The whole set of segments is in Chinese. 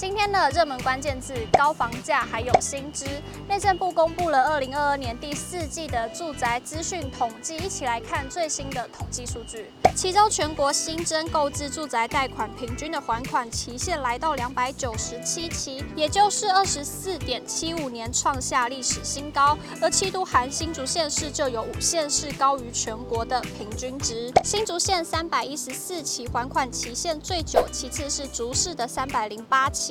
今天的热门关键字：高房价还有薪资。内政部公布了二零二二年第四季的住宅资讯统计，一起来看最新的统计数据。其中，全国新增购置住宅贷款平均的还款期限来到两百九十七期，也就是二十四点七五年，创下历史新高。而七都含新竹县市就有五县市高于全国的平均值。新竹县三百一十四期还款期限最久，其次是竹市的三百零八期。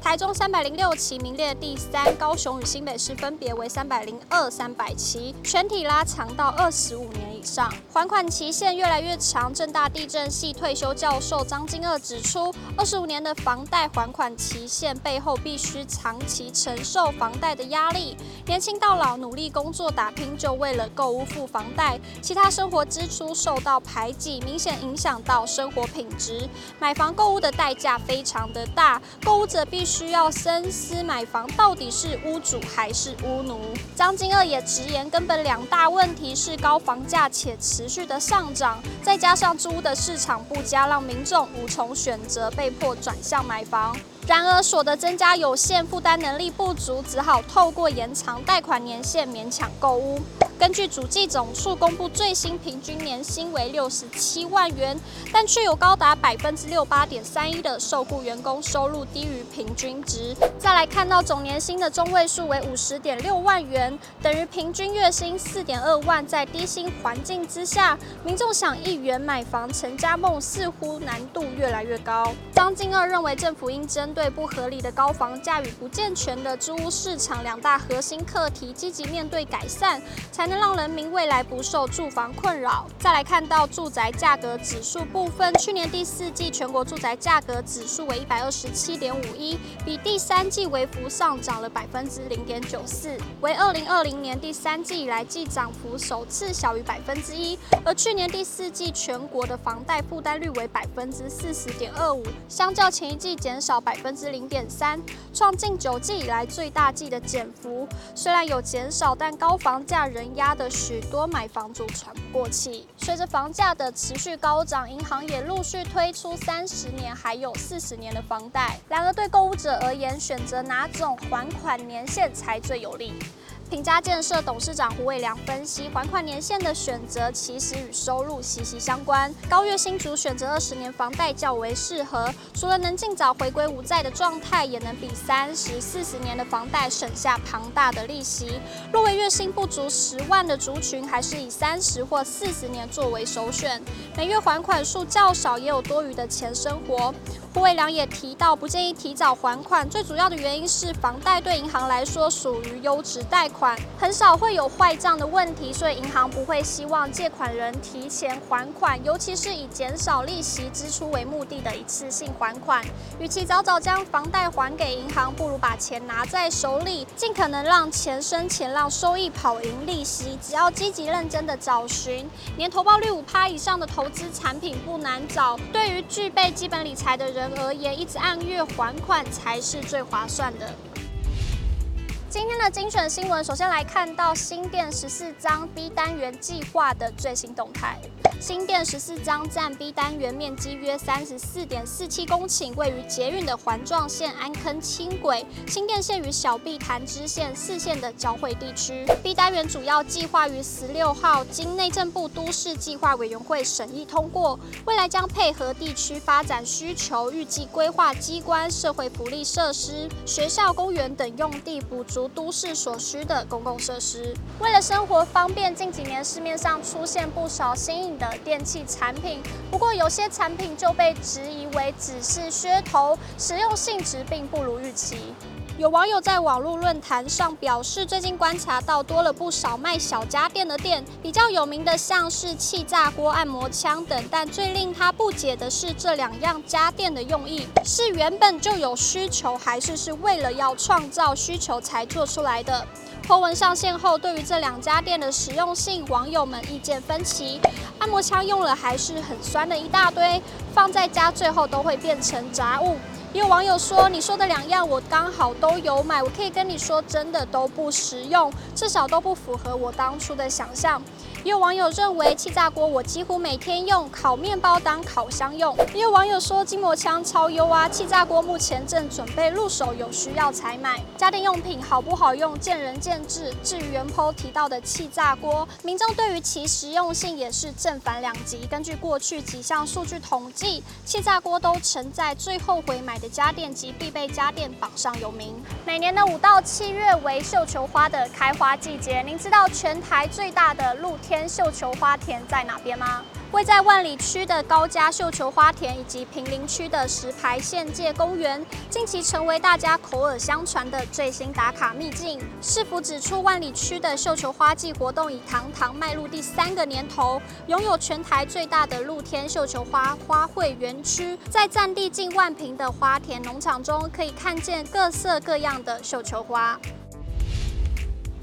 台中三百零六期名列第三，高雄与新北市分别为三百零二、三百旗，全体拉长到二十五年上，还款期限越来越长。正大地震系退休教授张金二指出，二十五年的房贷还款期限背后，必须长期承受房贷的压力，年轻到老努力工作打拼，就为了购屋付房贷，其他生活支出受到排挤，明显影响到生活品质。买房购屋的代价非常的大，购物者必须要深思买房到底是屋主还是屋奴。张金二也直言，根本两大问题是高房价且持续的上涨，再加上租屋的市场不佳，让民众无从选择，被迫转向买房。然而所得增加有限，负担能力不足，只好透过延长贷款年限勉强购屋。根据主计总处公布最新平均年薪为六十七万元，但却有高达百分之六八点三一的受雇员工收入低于平均值。再来看到总年薪的中位数为五十点六万元，等于平均月薪四点二万。在低薪环境之下，民众想一元买房成家梦似乎难度越来越高。张金二认为，政府应针对不合理的高房价与不健全的租屋市场两大核心课题，积极面对改善，才能让人民未来不受住房困扰。再来看到住宅价格指数部分，去年第四季全国住宅价格指数为一百二十七点五一，比第三季微幅上涨了百分之零点九四，为二零二零年第三季以来季涨幅首次小于百分之一。而去年第四季全国的房贷负担率为百分之四十点二五，相较前一季减少百分之零点三，创近九季以来最大季的减幅。虽然有减少，但高房价仍压得许多买房族喘不过气。随着房价的持续高涨，银行也陆续推出三十年还有四十年的房贷。然而，对购物者而言，选择哪种还款年限才最有利？平家建设董事长胡伟良分析，还款年限的选择其实与收入息息相关。高月薪族选择二十年房贷较为适合，除了能尽早回归无债的状态，也能比三十、四十年的房贷省下庞大的利息。若为月薪不足十万的族群，还是以三十或四十年作为首选。每月还款数较少，也有多余的钱生活。胡伟良也提到，不建议提早还款，最主要的原因是房贷对银行来说属于优质贷款，很少会有坏账的问题，所以银行不会希望借款人提前还款，尤其是以减少利息支出为目的的一次性还款。与其早早将房贷还给银行，不如把钱拿在手里，尽可能让钱生钱，让收益跑赢利息。只要积极认真的找寻，年投报率五趴以上的投资产品不难找。对于具备基本理财的人而言，一直按月还款才是最划算的。今天的精选新闻，首先来看到新店十四张 B 单元计划的最新动态。新店十四张占 B 单元面积约三十四点四七公顷，位于捷运的环状线安坑轻轨、新店线与小碧潭支线四线的交汇地区。B 单元主要计划于十六号经内政部都市计划委员会审议通过，未来将配合地区发展需求，预计规划机关、社会福利设施、学校、公园等用地，补足都市所需的公共设施。为了生活方便，近几年市面上出现不少新颖的电器产品，不过有些产品就被质疑为只是噱头，实用性质并不如预期。有网友在网络论坛上表示，最近观察到多了不少卖小家电的店，比较有名的像是气炸锅、按摩枪等。但最令他不解的是，这两样家电的用意是原本就有需求，还是是为了要创造需求才做出来的？PO 文上线后，对于这两家店的实用性，网友们意见分歧。按摩枪用了还是很酸的一大堆，放在家最后都会变成杂物。也有网友说：“你说的两样我刚好都有买，我可以跟你说，真的都不实用，至少都不符合我当初的想象。”也有网友认为气炸锅我几乎每天用，烤面包当烤箱用。也有网友说筋膜枪超优啊，气炸锅目前正准备入手，有需要才买。家电用品好不好用，见仁见智。至于原 p 提到的气炸锅，民众对于其实用性也是正反两极。根据过去几项数据统计，气炸锅都曾在最后悔买的家电及必备家电榜上有名。每年的五到七月为绣球花的开花季节，您知道全台最大的露天绣球花田在哪边吗？位在万里区的高家绣球花田以及平林区的石牌县界公园，近期成为大家口耳相传的最新打卡秘境。市府指出，万里区的绣球花季活动已堂堂迈入第三个年头，拥有全台最大的露天绣球花花卉园区，在占地近万坪的花田农场中，可以看见各色各样的绣球花。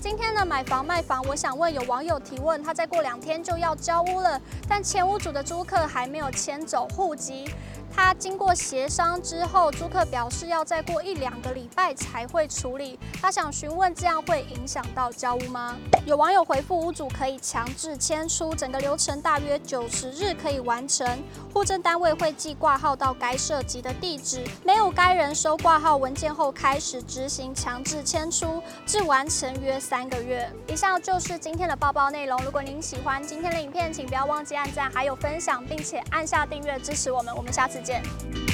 今天呢买房卖房，我想问有网友提问，他再过两天就要交屋了，但前屋主的租客还没有迁走户籍。他经过协商之后，租客表示要再过一两个礼拜才会处理。他想询问，这样会影响到交屋吗？有网友回复，屋主可以强制迁出，整个流程大约九十日可以完成。户政单位会寄挂号到该涉及的地址，没有该人收挂号文件后，开始执行强制迁出，至完成约三个月。以上就是今天的报报内容。如果您喜欢今天的影片，请不要忘记按赞，还有分享，并且按下订阅支持我们。我们下次见。